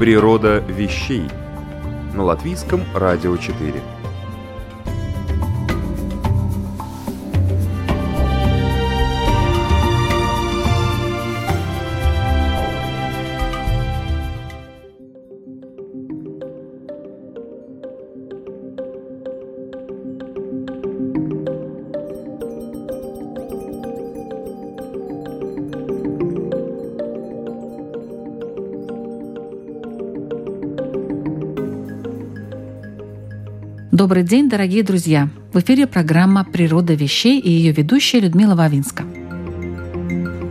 Природа вещей на латвийском радио 4. Добрый день, дорогие друзья! В эфире программа «Природа вещей» и ее ведущая Людмила Вавинска.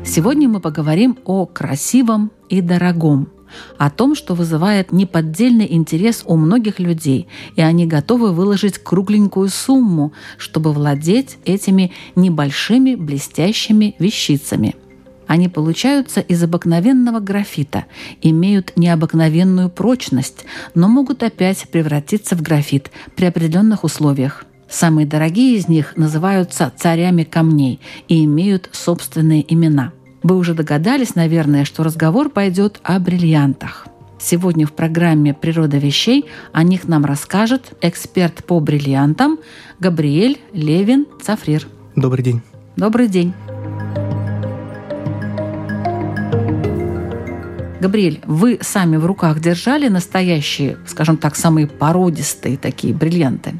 Сегодня мы поговорим о красивом и дорогом, о том, что вызывает неподдельный интерес у многих людей, и они готовы выложить кругленькую сумму, чтобы владеть этими небольшими блестящими вещицами – они получаются из обыкновенного графита, имеют необыкновенную прочность, но могут опять превратиться в графит при определенных условиях. Самые дорогие из них называются царями камней и имеют собственные имена. Вы уже догадались, наверное, что разговор пойдет о бриллиантах. Сегодня в программе «Природа вещей» о них нам расскажет эксперт по бриллиантам Габриэль Левин Цафрир. Добрый день. Добрый день. Габриэль, вы сами в руках держали настоящие, скажем так, самые породистые такие бриллианты?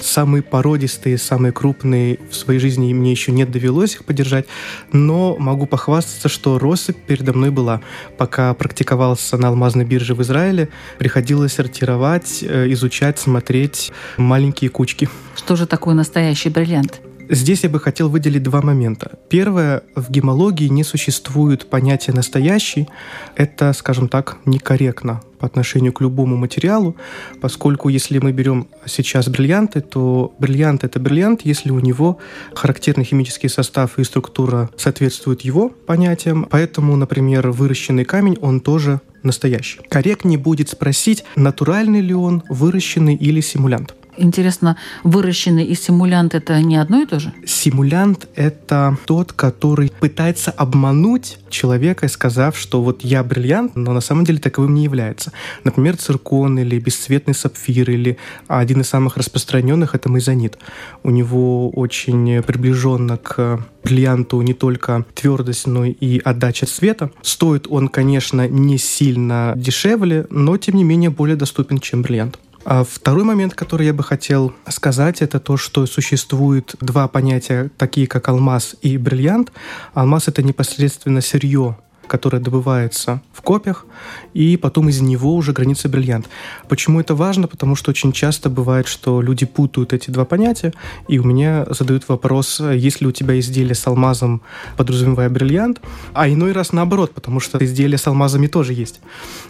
Самые породистые, самые крупные в своей жизни мне еще не довелось их подержать, но могу похвастаться, что россыпь передо мной была. Пока практиковался на алмазной бирже в Израиле, приходилось сортировать, э, изучать, смотреть маленькие кучки. Что же такое настоящий бриллиант? Здесь я бы хотел выделить два момента. Первое, в гемологии не существует понятия «настоящий». Это, скажем так, некорректно по отношению к любому материалу, поскольку если мы берем сейчас бриллианты, то бриллиант — это бриллиант, если у него характерный химический состав и структура соответствуют его понятиям. Поэтому, например, выращенный камень, он тоже настоящий. Корректнее будет спросить, натуральный ли он, выращенный или симулянт. Интересно, выращенный и симулянт это не одно и то же? Симулянт это тот, который пытается обмануть человека, сказав, что вот я бриллиант, но на самом деле таковым не является. Например, циркон или бесцветный сапфир, или один из самых распространенных это мезонит. У него очень приближенно к бриллианту не только твердость, но и отдача цвета. Стоит он, конечно, не сильно дешевле, но тем не менее более доступен, чем бриллиант. А второй момент, который я бы хотел сказать, это то, что существует два понятия, такие как алмаз и бриллиант. Алмаз — это непосредственно сырье, которое добывается в копьях, и потом из него уже граница бриллиант. Почему это важно? Потому что очень часто бывает, что люди путают эти два понятия, и у меня задают вопрос, есть ли у тебя изделие с алмазом, подразумевая бриллиант, а иной раз наоборот, потому что изделия с алмазами тоже есть.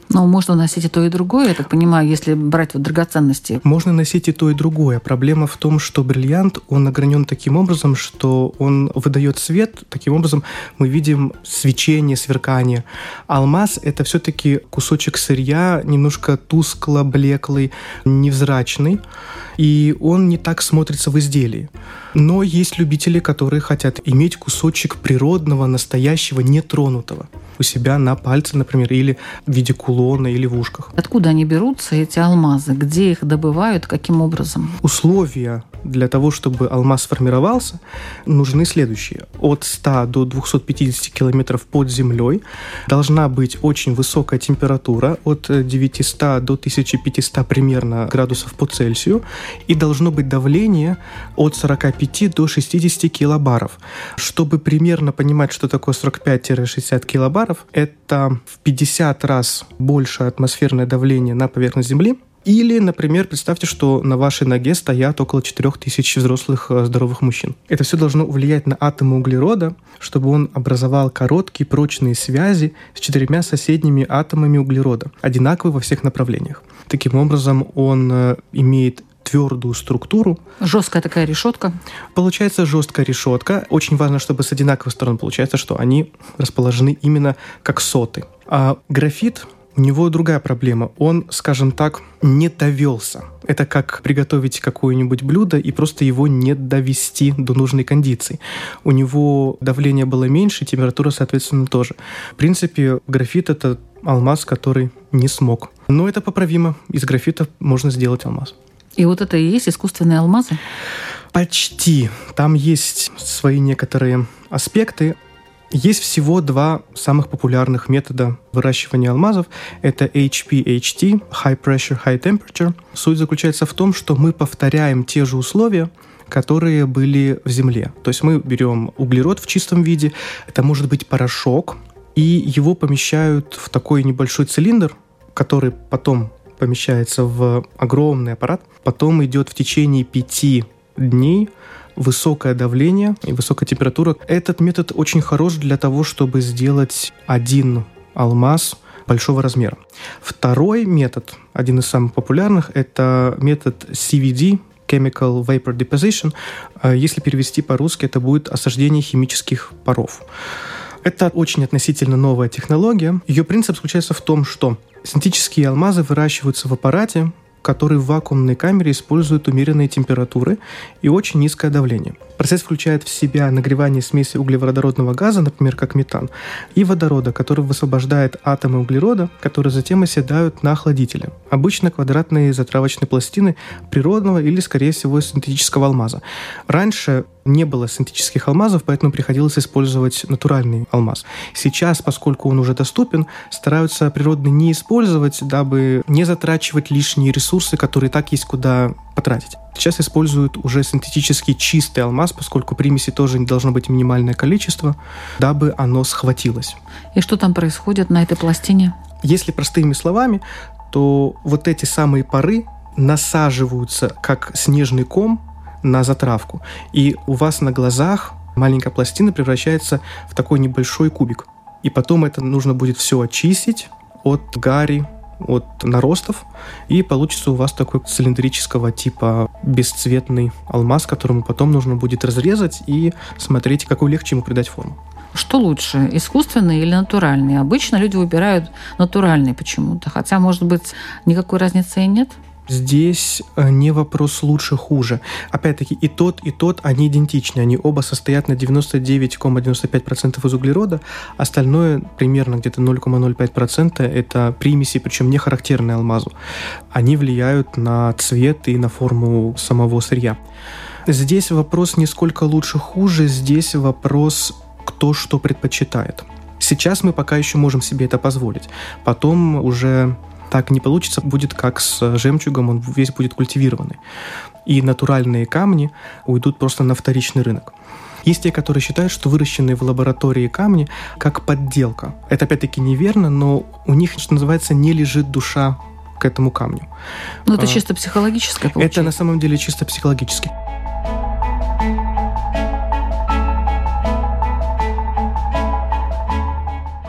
Но можно носить и то, и другое, я так понимаю, если брать вот драгоценности. Можно носить и то, и другое. Проблема в том, что бриллиант, он огранен таким образом, что он выдает свет, таким образом мы видим свечение, сверкание. Алмаз — это все-таки кусочек сырья, немножко тускло, блеклый, невзрачный, и он не так смотрится в изделии. Но есть любители, которые хотят иметь кусочек природного, настоящего, нетронутого у себя на пальце, например, или в виде кулона, или в ушках. Откуда они берутся, эти алмазы? Где их добывают? Каким образом? Условия для того, чтобы алмаз сформировался, нужны следующие. От 100 до 250 километров под землей должна быть очень высокая температура, от 900 до 1500 примерно градусов по Цельсию, и должно быть давление от 45 до 60 килобаров. Чтобы примерно понимать, что такое 45-60 килобаров, это в 50 раз больше атмосферное давление на поверхность Земли, Или, например, представьте, что на вашей ноге стоят около 4000 взрослых э, здоровых мужчин. Это все должно влиять на атомы углерода, чтобы он образовал короткие прочные связи с четырьмя соседними атомами углерода, одинаковые во всех направлениях. Таким образом, он э, имеет твердую структуру. Жесткая такая решетка. Получается жесткая решетка. Очень важно, чтобы с одинаковых сторон получается, что они расположены именно как соты. А графит у него другая проблема. Он, скажем так, не довелся. Это как приготовить какое-нибудь блюдо и просто его не довести до нужной кондиции. У него давление было меньше, температура, соответственно, тоже. В принципе, графит — это алмаз, который не смог. Но это поправимо. Из графита можно сделать алмаз. И вот это и есть искусственные алмазы? Почти. Там есть свои некоторые аспекты. Есть всего два самых популярных метода выращивания алмазов. Это HPHT, High Pressure, High Temperature. Суть заключается в том, что мы повторяем те же условия, которые были в земле. То есть мы берем углерод в чистом виде, это может быть порошок, и его помещают в такой небольшой цилиндр, который потом помещается в огромный аппарат, потом идет в течение пяти дней высокое давление и высокая температура. Этот метод очень хорош для того, чтобы сделать один алмаз большого размера. Второй метод, один из самых популярных, это метод CVD, Chemical Vapor Deposition. А если перевести по-русски, это будет осаждение химических паров. Это очень относительно новая технология. Ее принцип заключается в том, что синтетические алмазы выращиваются в аппарате, который в вакуумной камере использует умеренные температуры и очень низкое давление. Процесс включает в себя нагревание смеси углеводородного газа, например, как метан, и водорода, который высвобождает атомы углерода, которые затем оседают на охладителе. Обычно квадратные затравочные пластины природного или, скорее всего, синтетического алмаза. Раньше не было синтетических алмазов, поэтому приходилось использовать натуральный алмаз. Сейчас, поскольку он уже доступен, стараются природный не использовать, дабы не затрачивать лишние ресурсы, которые так есть куда потратить. Сейчас используют уже синтетический чистый алмаз, поскольку примеси тоже не должно быть минимальное количество, дабы оно схватилось. И что там происходит на этой пластине? Если простыми словами, то вот эти самые пары насаживаются как снежный ком на затравку. И у вас на глазах маленькая пластина превращается в такой небольшой кубик. И потом это нужно будет все очистить от гари, от наростов, и получится у вас такой цилиндрического типа бесцветный алмаз, которому потом нужно будет разрезать и смотреть, какую легче ему придать форму. Что лучше, искусственный или натуральный? Обычно люди выбирают натуральный почему-то, хотя, может быть, никакой разницы и нет. Здесь э, не вопрос лучше-хуже. Опять-таки, и тот, и тот, они идентичны. Они оба состоят на 99,95% из углерода. Остальное, примерно где-то 0,05% это примеси, причем не характерные алмазу. Они влияют на цвет и на форму самого сырья. Здесь вопрос не сколько лучше-хуже, здесь вопрос кто что предпочитает. Сейчас мы пока еще можем себе это позволить. Потом уже так не получится, будет как с жемчугом, он весь будет культивированный. И натуральные камни уйдут просто на вторичный рынок. Есть те, которые считают, что выращенные в лаборатории камни как подделка. Это опять-таки неверно, но у них, что называется, не лежит душа к этому камню. Но это а, чисто психологическое получается? Это на самом деле чисто психологически.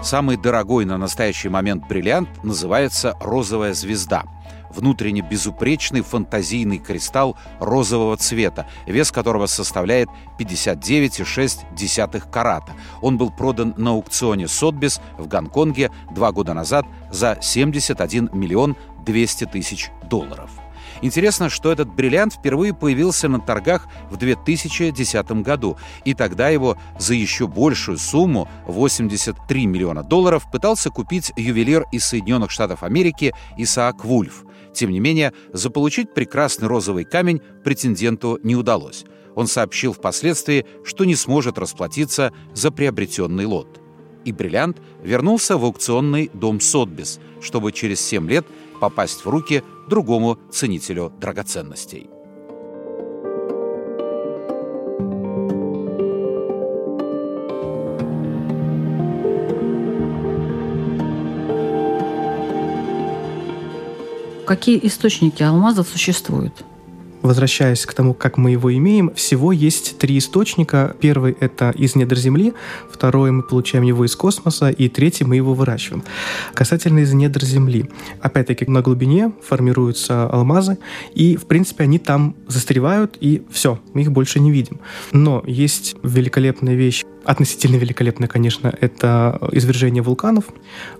Самый дорогой на настоящий момент бриллиант называется «Розовая звезда» внутренне безупречный фантазийный кристалл розового цвета, вес которого составляет 59,6 карата. Он был продан на аукционе Сотбис в Гонконге два года назад за 71 миллион 200 тысяч долларов. Интересно, что этот бриллиант впервые появился на торгах в 2010 году, и тогда его за еще большую сумму, 83 миллиона долларов, пытался купить ювелир из Соединенных Штатов Америки Исаак Вульф. Тем не менее, заполучить прекрасный розовый камень претенденту не удалось. Он сообщил впоследствии, что не сможет расплатиться за приобретенный лот. И бриллиант вернулся в аукционный дом Сотбис, чтобы через 7 лет попасть в руки другому ценителю драгоценностей. Какие источники алмазов существуют? Возвращаясь к тому, как мы его имеем, всего есть три источника. Первый — это из недр Земли, второй — мы получаем его из космоса, и третий — мы его выращиваем. Касательно из недр Земли. Опять-таки, на глубине формируются алмазы, и, в принципе, они там застревают, и все, мы их больше не видим. Но есть великолепная вещь, относительно великолепная, конечно, это извержение вулканов.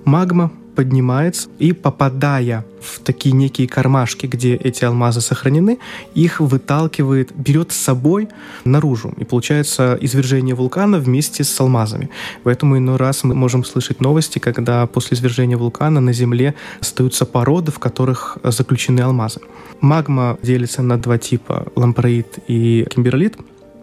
Магма поднимается и, попадая в такие некие кармашки, где эти алмазы сохранены, их выталкивает, берет с собой наружу. И получается извержение вулкана вместе с алмазами. Поэтому иной раз мы можем слышать новости, когда после извержения вулкана на Земле остаются породы, в которых заключены алмазы. Магма делится на два типа – лампроид и кимберлит.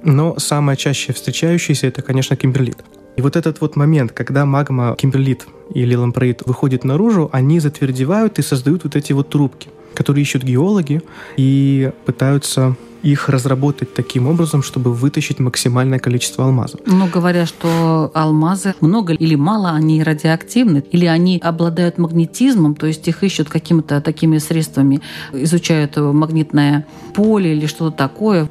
Но самое чаще встречающееся – это, конечно, кимберлит. И вот этот вот момент, когда магма, кимберлит или лампроид выходит наружу, они затвердевают и создают вот эти вот трубки, которые ищут геологи и пытаются их разработать таким образом, чтобы вытащить максимальное количество алмазов. Но говорят, что алмазы много или мало, они радиоактивны, или они обладают магнетизмом, то есть их ищут какими-то такими средствами, изучают магнитное поле или что-то такое.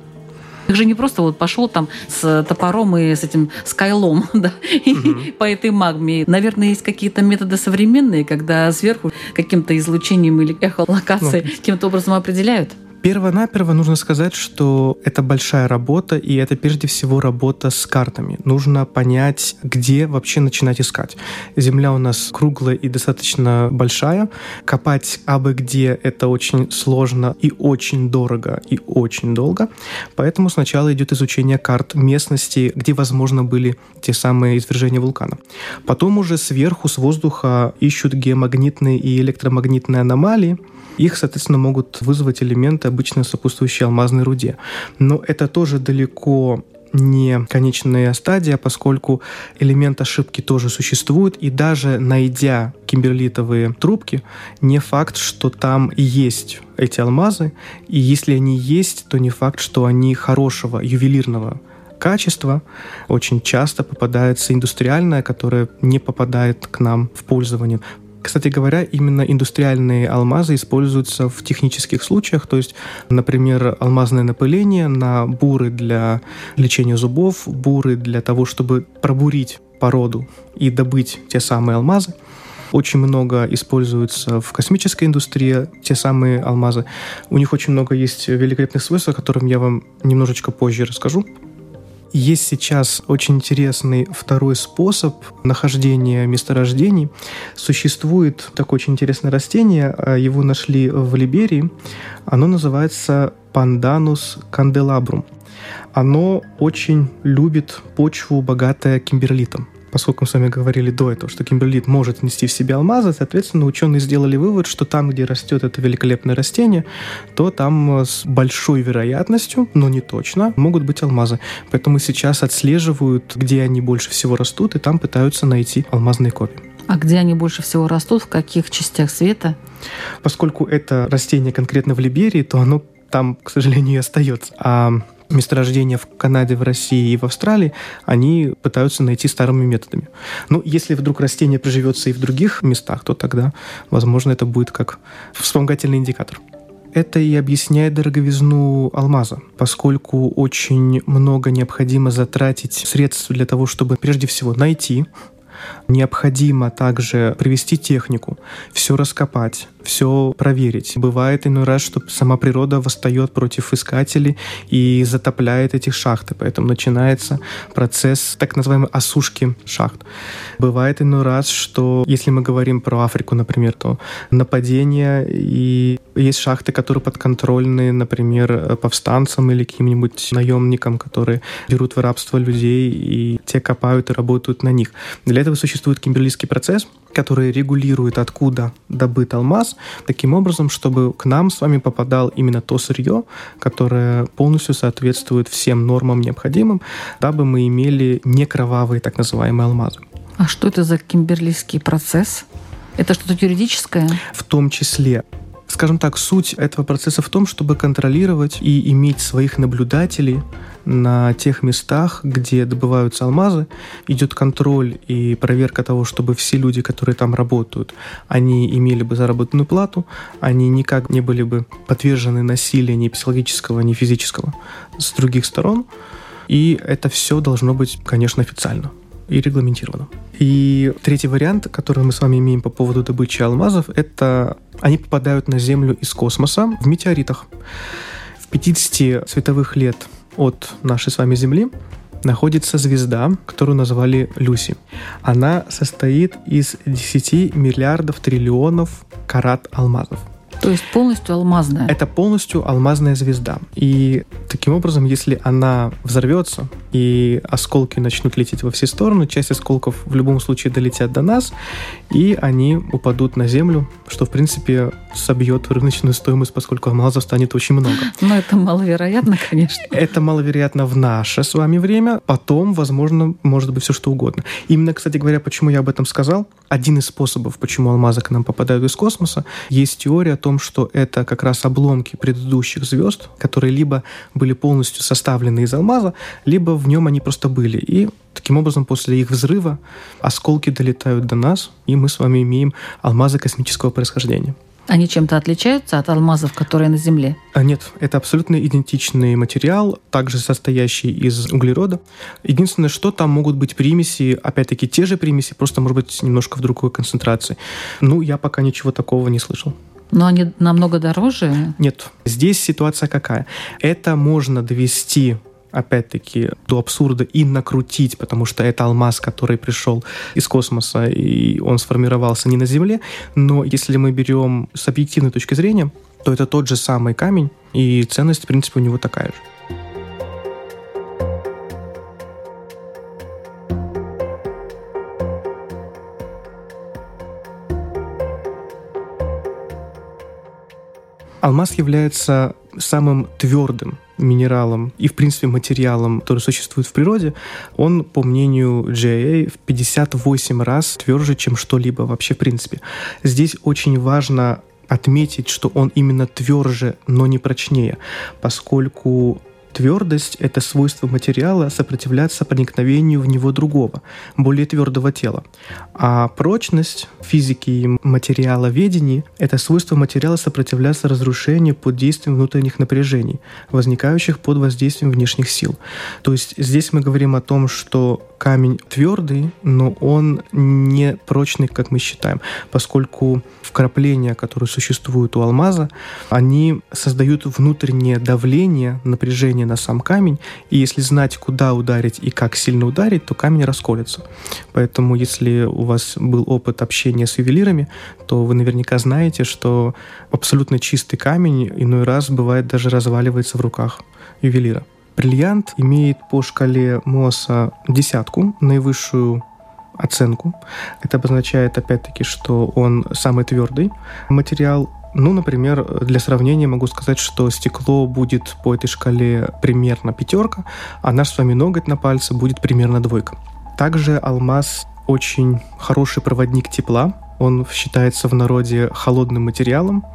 Их же не просто вот пошел там с топором и с этим скайлом да, угу. по этой магме. Наверное, есть какие-то методы современные, когда сверху каким-то излучением или эхолокацией ну, каким-то образом определяют. Перво-наперво нужно сказать, что это большая работа, и это прежде всего работа с картами. Нужно понять, где вообще начинать искать. Земля у нас круглая и достаточно большая. Копать абы где это очень сложно и очень дорого и очень долго. Поэтому сначала идет изучение карт местности, где, возможно, были те самые извержения вулкана. Потом уже сверху, с воздуха ищут геомагнитные и электромагнитные аномалии, их, соответственно, могут вызвать элементы, обычно сопутствующие алмазной руде. Но это тоже далеко не конечная стадия, поскольку элемент ошибки тоже существует, и даже найдя кимберлитовые трубки, не факт, что там есть эти алмазы, и если они есть, то не факт, что они хорошего ювелирного качества. Очень часто попадается индустриальное, которое не попадает к нам в пользование. Кстати говоря, именно индустриальные алмазы используются в технических случаях, то есть, например, алмазное напыление на буры для лечения зубов, буры для того, чтобы пробурить породу и добыть те самые алмазы. Очень много используются в космической индустрии те самые алмазы. У них очень много есть великолепных свойств, о которых я вам немножечко позже расскажу. Есть сейчас очень интересный второй способ нахождения месторождений. Существует такое очень интересное растение, а, его нашли в Либерии. Оно называется Pandanus candelabrum. Оно очень любит почву, богатая кимберлитом поскольку мы с вами говорили до этого, что кимберлит может нести в себе алмазы, соответственно, ученые сделали вывод, что там, где растет это великолепное растение, то там э, с большой вероятностью, но не точно, могут быть алмазы. Поэтому сейчас отслеживают, где они больше всего растут, и там пытаются найти алмазные копии. А где они больше всего растут, в каких частях света? Поскольку это растение конкретно в Либерии, то оно там, к сожалению, и остается. А месторождения в Канаде, в России и в Австралии, они пытаются найти старыми методами. Но если вдруг растение приживется и в других местах, то тогда, возможно, это будет как вспомогательный индикатор. Это и объясняет дороговизну алмаза, поскольку очень много необходимо затратить средств для того, чтобы прежде всего найти Необходимо также привести технику, все раскопать, все проверить. Бывает иной раз, что сама природа восстает против искателей и затопляет эти шахты, поэтому начинается процесс так называемой осушки шахт. Бывает иной раз, что если мы говорим про Африку, например, то нападения и есть шахты, которые подконтрольны, например, повстанцам или каким-нибудь наемникам, которые берут в рабство людей и те копают и работают на них. Для этого существует кимберлийский процесс, который регулирует, откуда добыт алмаз, таким образом, чтобы к нам с вами попадал именно то сырье, которое полностью соответствует всем нормам необходимым, дабы мы имели не кровавые так называемые алмазы. А что это за кимберлийский процесс? Это что-то юридическое? В том числе Скажем так, суть этого процесса в том, чтобы контролировать и иметь своих наблюдателей на тех местах, где добываются алмазы. Идет контроль и проверка того, чтобы все люди, которые там работают, они имели бы заработную плату, они никак не были бы подвержены насилию ни психологического, ни физического с других сторон. И это все должно быть, конечно, официально и регламентировано. И третий вариант, который мы с вами имеем по поводу добычи алмазов, это они попадают на Землю из космоса в метеоритах. В 50 световых лет от нашей с вами Земли находится звезда, которую назвали Люси. Она состоит из 10 миллиардов триллионов карат алмазов. То есть полностью алмазная? Это полностью алмазная звезда. И таким образом, если она взорвется и осколки начнут лететь во все стороны, часть осколков в любом случае долетят до нас, и они упадут на Землю, что, в принципе, собьет рыночную стоимость, поскольку алмазов станет очень много. Но это маловероятно, конечно. Это маловероятно в наше с вами время. Потом, возможно, может быть все что угодно. Именно, кстати говоря, почему я об этом сказал, один из способов, почему алмазы к нам попадают из космоса, есть теория о том, что это как раз обломки предыдущих звезд, которые либо были полностью составлены из алмаза, либо в нем они просто были. И Таким образом, после их взрыва осколки долетают до нас, и мы с вами имеем алмазы космического происхождения. Они чем-то отличаются от алмазов, которые на Земле? А нет, это абсолютно идентичный материал, также состоящий из углерода. Единственное, что там могут быть примеси, опять-таки те же примеси, просто, может быть, немножко в другой концентрации. Ну, я пока ничего такого не слышал. Но они намного дороже? Нет. Здесь ситуация какая? Это можно довести опять-таки, до абсурда и накрутить, потому что это алмаз, который пришел из космоса, и он сформировался не на Земле. Но если мы берем с объективной точки зрения, то это тот же самый камень, и ценность, в принципе, у него такая же. Алмаз является самым твердым минералом и, в принципе, материалом, который существует в природе, он, по мнению GIA, в 58 раз тверже, чем что-либо вообще в принципе. Здесь очень важно отметить, что он именно тверже, но не прочнее, поскольку Твердость — это свойство материала сопротивляться проникновению в него другого, более твердого тела. А прочность физики и материала ведении — это свойство материала сопротивляться разрушению под действием внутренних напряжений, возникающих под воздействием внешних сил. То есть здесь мы говорим о том, что камень твердый, но он не прочный, как мы считаем, поскольку вкрапления, которые существуют у алмаза, они создают внутреннее давление, напряжение на сам камень, и если знать, куда ударить и как сильно ударить, то камень расколется. Поэтому, если у вас был опыт общения с ювелирами, то вы наверняка знаете, что абсолютно чистый камень иной раз бывает даже разваливается в руках ювелира. Бриллиант имеет по шкале Мосса десятку, наивысшую оценку. Это обозначает, опять-таки, что он самый твердый материал. Ну, например, для сравнения могу сказать, что стекло будет по этой шкале примерно пятерка, а наш с вами ноготь на пальце будет примерно двойка. Также алмаз очень хороший проводник тепла, он считается в народе холодным материалом,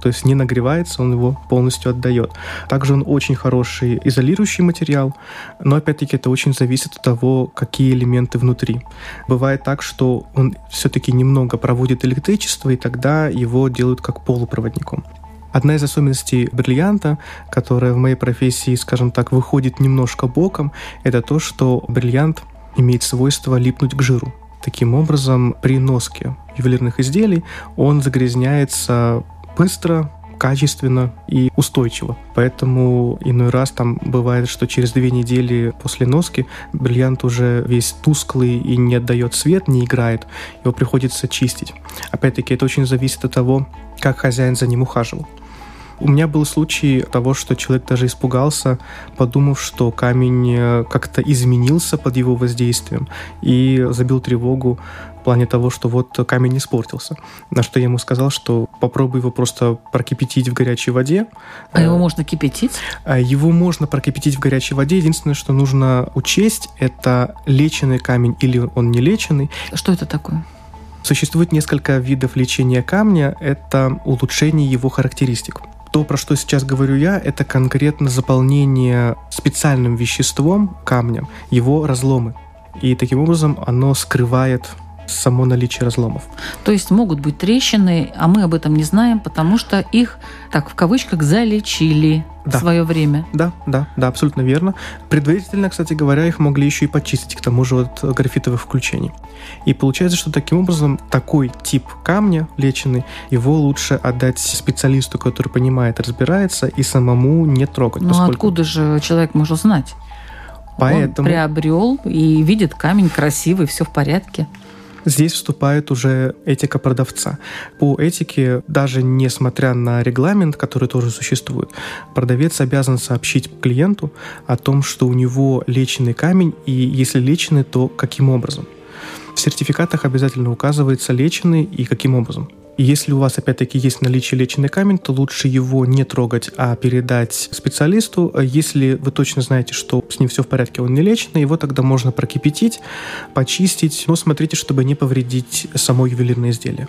то есть не нагревается, он его полностью отдает. Также он очень хороший изолирующий материал, но опять-таки это очень зависит от того, какие элементы внутри. Бывает так, что он все-таки немного проводит электричество, и тогда его делают как полупроводником. Одна из особенностей бриллианта, которая в моей профессии, скажем так, выходит немножко боком, это то, что бриллиант имеет свойство липнуть к жиру. Таким образом, при носке ювелирных изделий он загрязняется быстро, качественно и устойчиво. Поэтому иной раз там бывает, что через две недели после носки бриллиант уже весь тусклый и не отдает свет, не играет. Его приходится чистить. Опять-таки, это очень зависит от того, как хозяин за ним ухаживал. У меня был случай того, что человек даже испугался, подумав, что камень э, как-то изменился под его воздействием и забил тревогу в плане того, что вот камень испортился. На что я ему сказал, что попробуй его просто прокипятить в горячей воде. А его можно кипятить? А его можно прокипятить в горячей воде. Единственное, что нужно учесть, это леченый камень или он не леченый. Что это такое? Существует несколько видов лечения камня. Это улучшение его характеристик. То, про что сейчас говорю я, это конкретно заполнение специальным веществом камня, его разломы. И таким образом оно скрывает само наличие разломов. То есть могут быть трещины, а мы об этом не знаем, потому что их, так в кавычках, залечили да. в свое время. Да, да, да, абсолютно верно. Предварительно, кстати говоря, их могли еще и почистить, к тому же от графитовых включений. И получается, что таким образом такой тип камня леченый, его лучше отдать специалисту, который понимает, разбирается, и самому не трогать. Ну поскольку... откуда же человек может знать? Поэтому... Он приобрел и видит камень красивый, все в порядке. Здесь вступает уже этика продавца. По этике, даже несмотря на регламент, который тоже существует, продавец обязан сообщить клиенту о том, что у него леченый камень, и если леченый, то каким образом. В сертификатах обязательно указывается леченый и каким образом. Если у вас, опять-таки, есть наличие лечебный камень, то лучше его не трогать, а передать специалисту. Если вы точно знаете, что с ним все в порядке, он не леченный, его тогда можно прокипятить, почистить, но смотрите, чтобы не повредить само ювелирное изделие.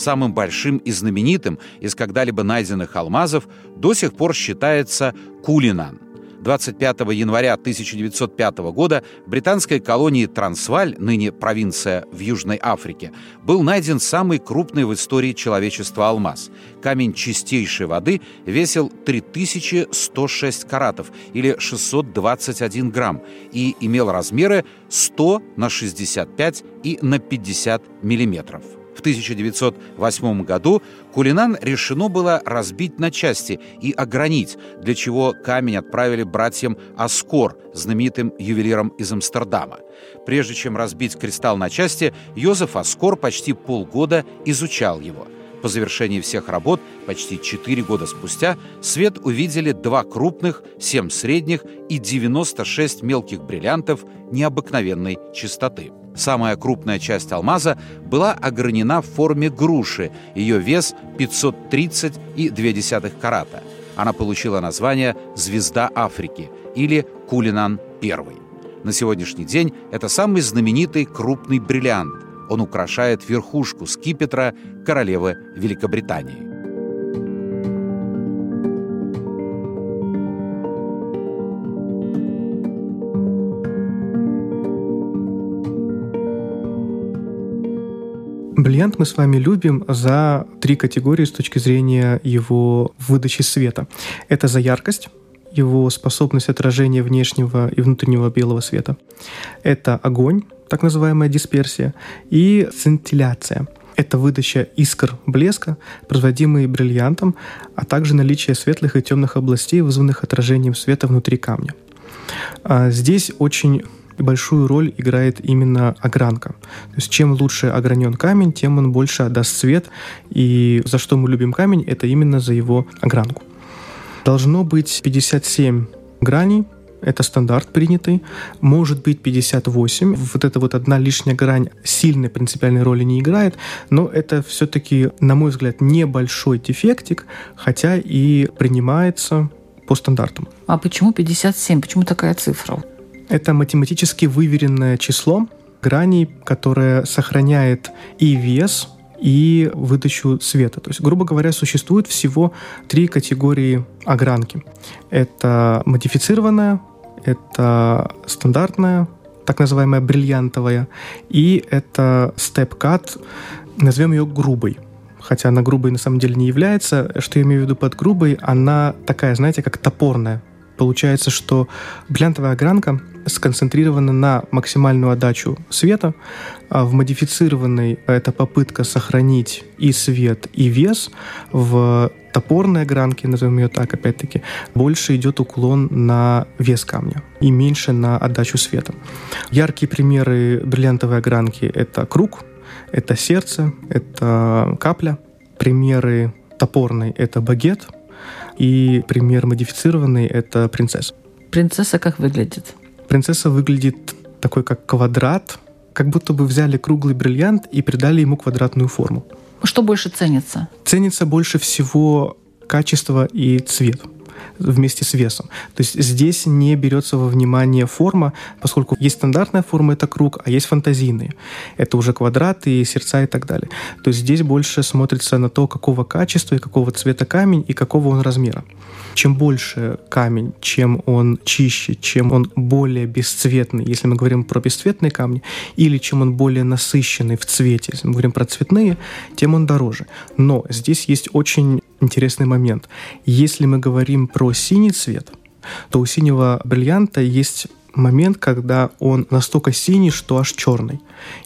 Самым большим и знаменитым из когда-либо найденных алмазов до сих пор считается Кулинан. 25 января 1905 года в британской колонии Трансваль, ныне провинция в Южной Африке, был найден самый крупный в истории человечества алмаз. Камень чистейшей воды весил 3106 каратов или 621 грамм и имел размеры 100 на 65 и на 50 миллиметров. В 1908 году Кулинан решено было разбить на части и огранить, для чего камень отправили братьям Аскор, знаменитым ювелиром из Амстердама. Прежде чем разбить кристалл на части, Йозеф Аскор почти полгода изучал его – по завершении всех работ, почти 4 года спустя, свет увидели два крупных, 7 средних и 96 мелких бриллиантов необыкновенной чистоты. Самая крупная часть алмаза была огранена в форме груши, ее вес 530,2 карата. Она получила название «Звезда Африки» или «Кулинан-1». На сегодняшний день это самый знаменитый крупный бриллиант. Он украшает верхушку скипетра королевы Великобритании. Бриллиант мы с вами любим за три категории с точки зрения его выдачи света. Это за яркость, его способность отражения внешнего и внутреннего белого света. Это огонь, так называемая дисперсия, и сцинтилляция. Это выдача искр блеска, производимые бриллиантом, а также наличие светлых и темных областей, вызванных отражением света внутри камня. А здесь очень большую роль играет именно огранка. То есть чем лучше огранен камень, тем он больше отдаст свет. И за что мы любим камень, это именно за его огранку. Должно быть 57 граней, это стандарт принятый. Может быть 58. Вот эта вот одна лишняя грань сильной принципиальной роли не играет, но это все-таки, на мой взгляд, небольшой дефектик, хотя и принимается по стандартам. А почему 57? Почему такая цифра? Это математически выверенное число граней, которое сохраняет и вес, и выдачу света. То есть, грубо говоря, существует всего три категории огранки. Это модифицированная, это стандартная, так называемая бриллиантовая, и это степ-кат, назовем ее грубой. Хотя она грубой на самом деле не является. Что я имею в виду под грубой? Она такая, знаете, как топорная. Получается, что бриллиантовая огранка сконцентрирована на максимальную отдачу света. А в модифицированной это попытка сохранить и свет, и вес. В топорной огранке, назовем ее так, опять-таки, больше идет уклон на вес камня и меньше на отдачу света. Яркие примеры бриллиантовой огранки — это круг, это сердце, это капля. Примеры топорной — это багет, и пример модифицированный — это принцесса. Принцесса как выглядит? Принцесса выглядит такой, как квадрат, как будто бы взяли круглый бриллиант и придали ему квадратную форму. Что больше ценится? Ценится больше всего качество и цвет вместе с весом. То есть здесь не берется во внимание форма, поскольку есть стандартная форма, это круг, а есть фантазийные. Это уже квадраты, сердца и так далее. То есть здесь больше смотрится на то, какого качества и какого цвета камень и какого он размера. Чем больше камень, чем он чище, чем он более бесцветный, если мы говорим про бесцветные камни, или чем он более насыщенный в цвете, если мы говорим про цветные, тем он дороже. Но здесь есть очень интересный момент. Если мы говорим про синий цвет, то у синего бриллианта есть момент, когда он настолько синий, что аж черный.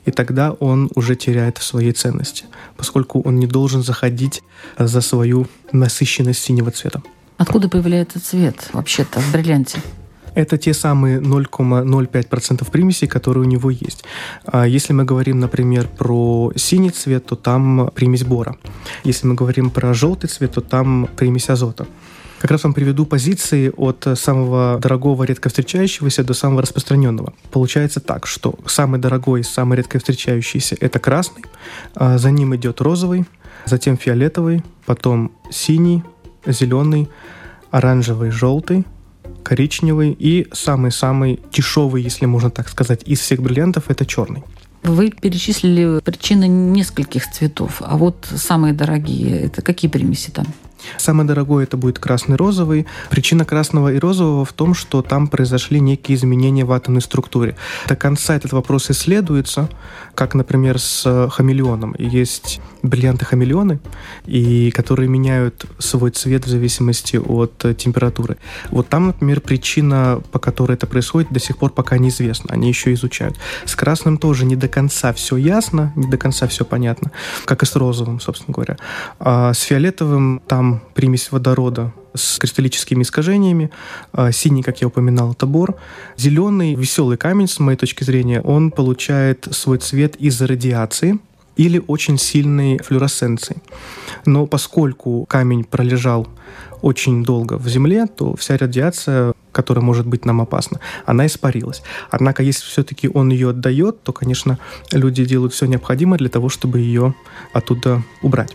И тогда он уже теряет в своей ценности, поскольку он не должен заходить за свою насыщенность синего цвета. Откуда появляется цвет вообще-то в бриллианте? Это те самые 0,05% примесей, которые у него есть. А если мы говорим, например, про синий цвет, то там примесь бора. Если мы говорим про желтый цвет, то там примесь азота. Как раз вам приведу позиции от самого дорогого редко встречающегося до самого распространенного. Получается так, что самый дорогой, самый редко встречающийся – это красный, а за ним идет розовый, затем фиолетовый, потом синий, зеленый, оранжевый, желтый, коричневый и самый-самый дешевый, если можно так сказать, из всех бриллиантов это черный. Вы перечислили причины нескольких цветов, а вот самые дорогие, это какие примеси там? Самое дорогое это будет красный розовый. Причина красного и розового в том, что там произошли некие изменения в атомной структуре. До конца этот вопрос исследуется, как, например, с хамелеоном. Есть бриллианты-хамелеоны, и которые меняют свой цвет в зависимости от температуры. Вот там, например, причина, по которой это происходит, до сих пор пока неизвестна. Они еще изучают. С красным тоже не до конца все ясно, не до конца все понятно, как и с розовым, собственно говоря. А с фиолетовым там примесь водорода с кристаллическими искажениями. А, синий, как я упоминал, это бор. Зеленый, веселый камень, с моей точки зрения, он получает свой цвет из-за радиации или очень сильной флюоресценции. Но поскольку камень пролежал очень долго в земле, то вся радиация, которая может быть нам опасна, она испарилась. Однако, если все-таки он ее отдает, то, конечно, люди делают все необходимое для того, чтобы ее оттуда убрать.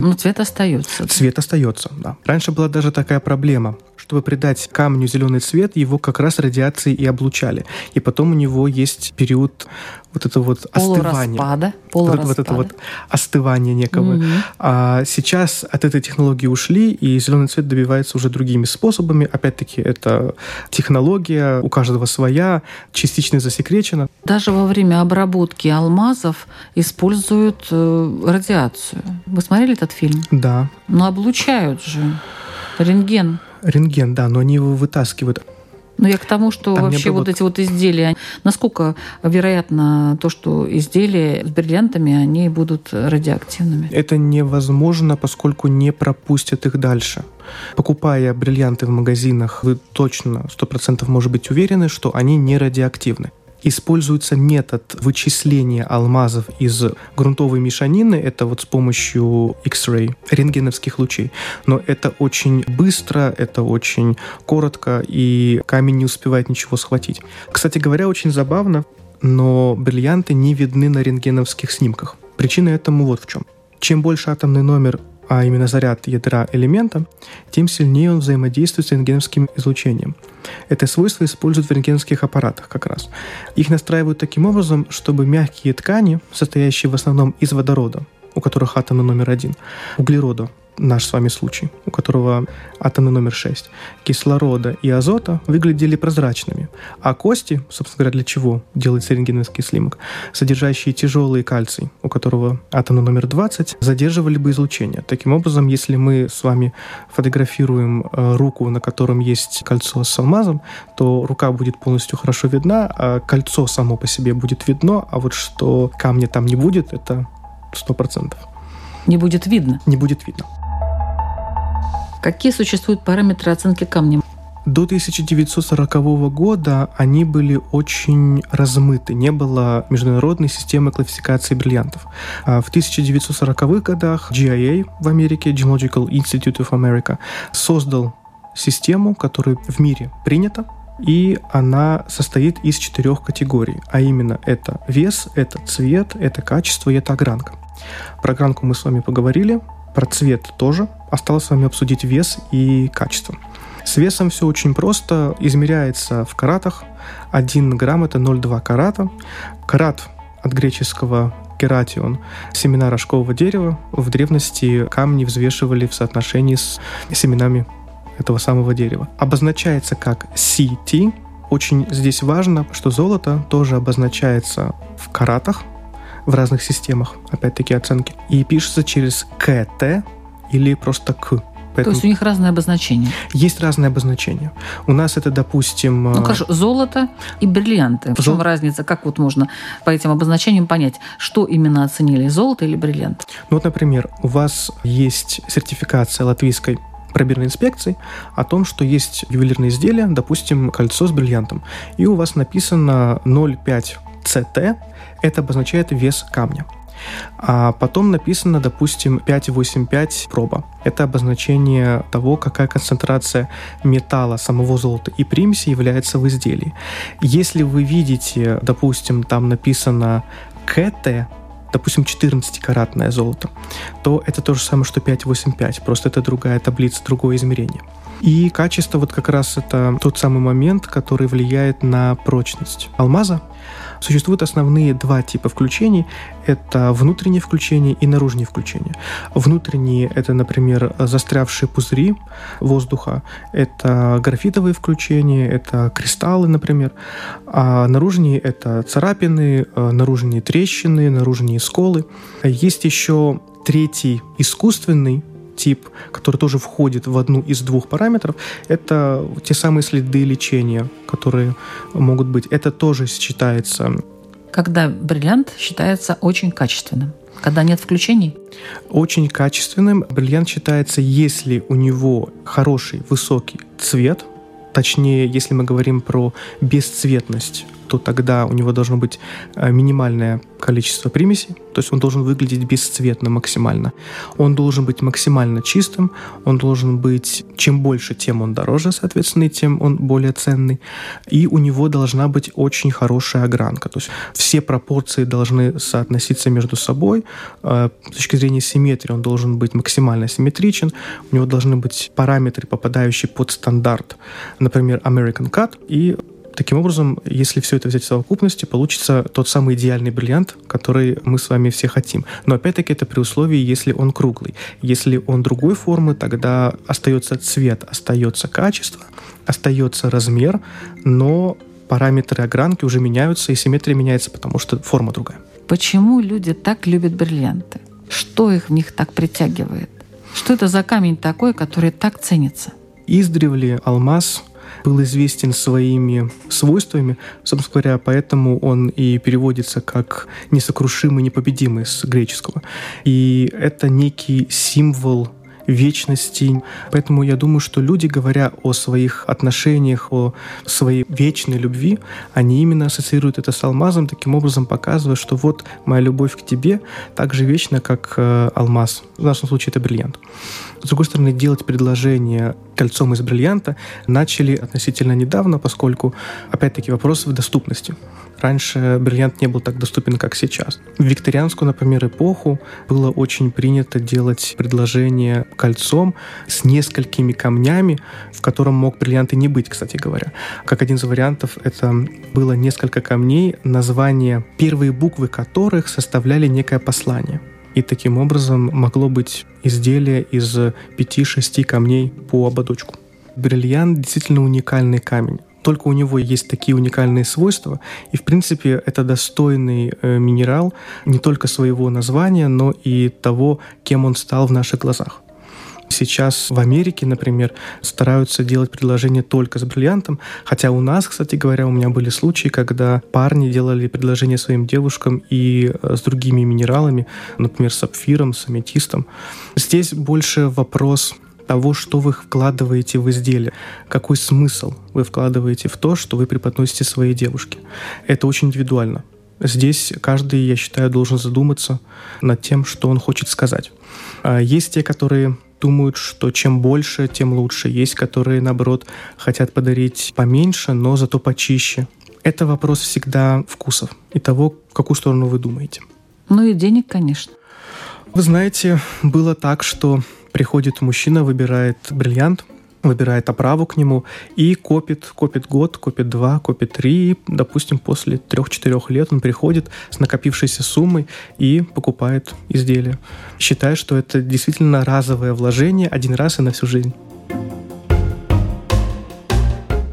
Но цвет остается. Цвет остается, да. Раньше была даже такая проблема. Чтобы придать камню зеленый цвет, его как раз радиацией и облучали. И потом у него есть период вот это вот остывание. Полураспада. Вот, вот это вот остывание некого. Угу. А сейчас от этой технологии ушли, и зеленый цвет добивается уже другими способами. Опять-таки, это технология, у каждого своя, частично засекречена. Даже во время обработки алмазов используют э, радиацию. Вы смотрели этот фильм? Да. Но облучают же. Рентген. Рентген, да, но они его вытаскивают. Но я к тому, что Там вообще вот эти вот изделия, насколько вероятно то, что изделия с бриллиантами, они будут радиоактивными? Это невозможно, поскольку не пропустят их дальше. Покупая бриллианты в магазинах, вы точно, сто процентов может быть уверены, что они не радиоактивны используется метод вычисления алмазов из грунтовой мешанины, это вот с помощью X-ray, рентгеновских лучей. Но это очень быстро, это очень коротко, и камень не успевает ничего схватить. Кстати говоря, очень забавно, но бриллианты не видны на рентгеновских снимках. Причина этому вот в чем. Чем больше атомный номер а именно заряд ядра элемента, тем сильнее он взаимодействует с рентгеновским излучением. Это свойство используют в рентгеновских аппаратах как раз. Их настраивают таким образом, чтобы мягкие ткани, состоящие в основном из водорода, у которых атомы номер один, углерода, наш с вами случай, у которого атомы номер 6, кислорода и азота выглядели прозрачными, а кости, собственно говоря, для чего делается рентгеновский снимок, содержащие тяжелый кальций, у которого атомы номер 20, задерживали бы излучение. Таким образом, если мы с вами фотографируем э, руку, на котором есть кольцо с алмазом, то рука будет полностью хорошо видна, а кольцо само по себе будет видно, а вот что камня там не будет, это сто процентов. Не будет видно? Не будет видно. Какие существуют параметры оценки камня? До 1940 года они были очень размыты, не было международной системы классификации бриллиантов. А в 1940-х годах GIA в Америке, Geological Institute of America, создал систему, которая в мире принята, и она состоит из четырех категорий, а именно это вес, это цвет, это качество и это огранка. Про огранку мы с вами поговорили, про цвет тоже. Осталось с вами обсудить вес и качество. С весом все очень просто. Измеряется в каратах. 1 грамм – это 0,2 карата. Карат от греческого кератион – семена рожкового дерева. В древности камни взвешивали в соотношении с семенами этого самого дерева. Обозначается как CT. Очень здесь важно, что золото тоже обозначается в каратах, в разных системах, опять-таки оценки. И пишется через КТ или просто К. Поэтому То есть у них разное обозначение? Есть разное обозначение. У нас это, допустим... Ну, хорошо, золото и бриллианты. В Зол... чем разница? Как вот можно по этим обозначениям понять, что именно оценили, золото или бриллиант? Ну, вот, например, у вас есть сертификация латвийской пробирной инспекции о том, что есть ювелирные изделия, допустим, кольцо с бриллиантом, и у вас написано 0,5 CT, это обозначает вес камня. А потом написано, допустим, 5,85 проба. Это обозначение того, какая концентрация металла, самого золота и примеси является в изделии. Если вы видите, допустим, там написано КТ, допустим, 14-каратное золото, то это то же самое, что 5,85, просто это другая таблица, другое измерение. И качество вот как раз это тот самый момент, который влияет на прочность алмаза. Существуют основные два типа включений. Это внутреннее включение и наружное включение. Внутренние — это, например, застрявшие пузыри воздуха, это графитовые включения, это кристаллы, например. А наружные — это царапины, э, наружные трещины, наружные сколы. Есть еще третий искусственный тип, который тоже входит в одну из двух параметров, это те самые следы лечения, которые могут быть. Это тоже считается... Когда бриллиант считается очень качественным? Когда нет включений? Очень качественным бриллиант считается, если у него хороший высокий цвет, точнее, если мы говорим про бесцветность то тогда у него должно быть э, минимальное количество примесей, то есть он должен выглядеть бесцветно максимально. Он должен быть максимально чистым, он должен быть, чем больше, тем он дороже, соответственно, и тем он более ценный. И у него должна быть очень хорошая огранка, то есть все пропорции должны соотноситься между собой. Э, с точки зрения симметрии он должен быть максимально симметричен, у него должны быть параметры, попадающие под стандарт, например, American Cut, и Таким образом, если все это взять в совокупности, получится тот самый идеальный бриллиант, который мы с вами все хотим. Но опять-таки это при условии, если он круглый. Если он другой формы, тогда остается цвет, остается качество, остается размер, но параметры огранки уже меняются, и симметрия меняется, потому что форма другая. Почему люди так любят бриллианты? Что их в них так притягивает? Что это за камень такой, который так ценится? Издревле алмаз был известен своими свойствами. Собственно говоря, поэтому он и переводится как «несокрушимый, непобедимый» с греческого. И это некий символ вечности. Поэтому я думаю, что люди, говоря о своих отношениях, о своей вечной любви, они именно ассоциируют это с алмазом, таким образом показывая, что вот моя любовь к тебе так же вечна, как э, алмаз. В нашем случае это бриллиант. С другой стороны, делать предложение кольцом из бриллианта начали относительно недавно, поскольку, опять-таки, вопрос в доступности. Раньше бриллиант не был так доступен, как сейчас. В викторианскую, например, эпоху было очень принято делать предложение кольцом с несколькими камнями, в котором мог бриллиант и не быть, кстати говоря. Как один из вариантов, это было несколько камней, названия, первые буквы которых составляли некое послание. И таким образом могло быть изделие из 5-6 камней по ободочку. Бриллиант действительно уникальный камень. Только у него есть такие уникальные свойства, и в принципе это достойный э, минерал не только своего названия, но и того, кем он стал в наших глазах. Сейчас в Америке, например, стараются делать предложение только с бриллиантом, хотя у нас, кстати говоря, у меня были случаи, когда парни делали предложение своим девушкам и э, с другими минералами, например, сапфиром, с аметистом. Здесь больше вопрос того, что вы вкладываете в изделие, какой смысл вы вкладываете в то, что вы преподносите своей девушке. Это очень индивидуально. Здесь каждый, я считаю, должен задуматься над тем, что он хочет сказать. А есть те, которые думают, что чем больше, тем лучше. Есть, которые, наоборот, хотят подарить поменьше, но зато почище. Это вопрос всегда вкусов и того, в какую сторону вы думаете. Ну и денег, конечно. Вы знаете, было так, что приходит мужчина, выбирает бриллиант, выбирает оправу к нему и копит, копит год, копит два, копит три. Допустим, после трех-четырех лет он приходит с накопившейся суммой и покупает изделие. Считая, что это действительно разовое вложение один раз и на всю жизнь.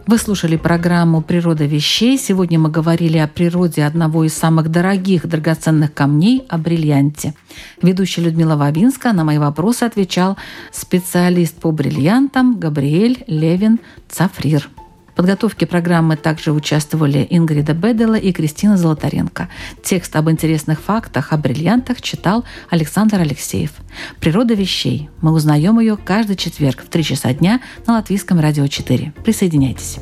Вы слушали программу «Природа вещей». Сегодня мы говорили о природе одного из самых дорогих драгоценных камней – о бриллианте. Ведущая Людмила Вавинска на мои вопросы отвечал специалист по бриллиантам Габриэль Левин Цафрир. Подготовке программы также участвовали Ингрида Бедела и Кристина Золотаренко. Текст об интересных фактах о бриллиантах читал Александр Алексеев. «Природа вещей». Мы узнаем ее каждый четверг в 3 часа дня на Латвийском радио 4. Присоединяйтесь.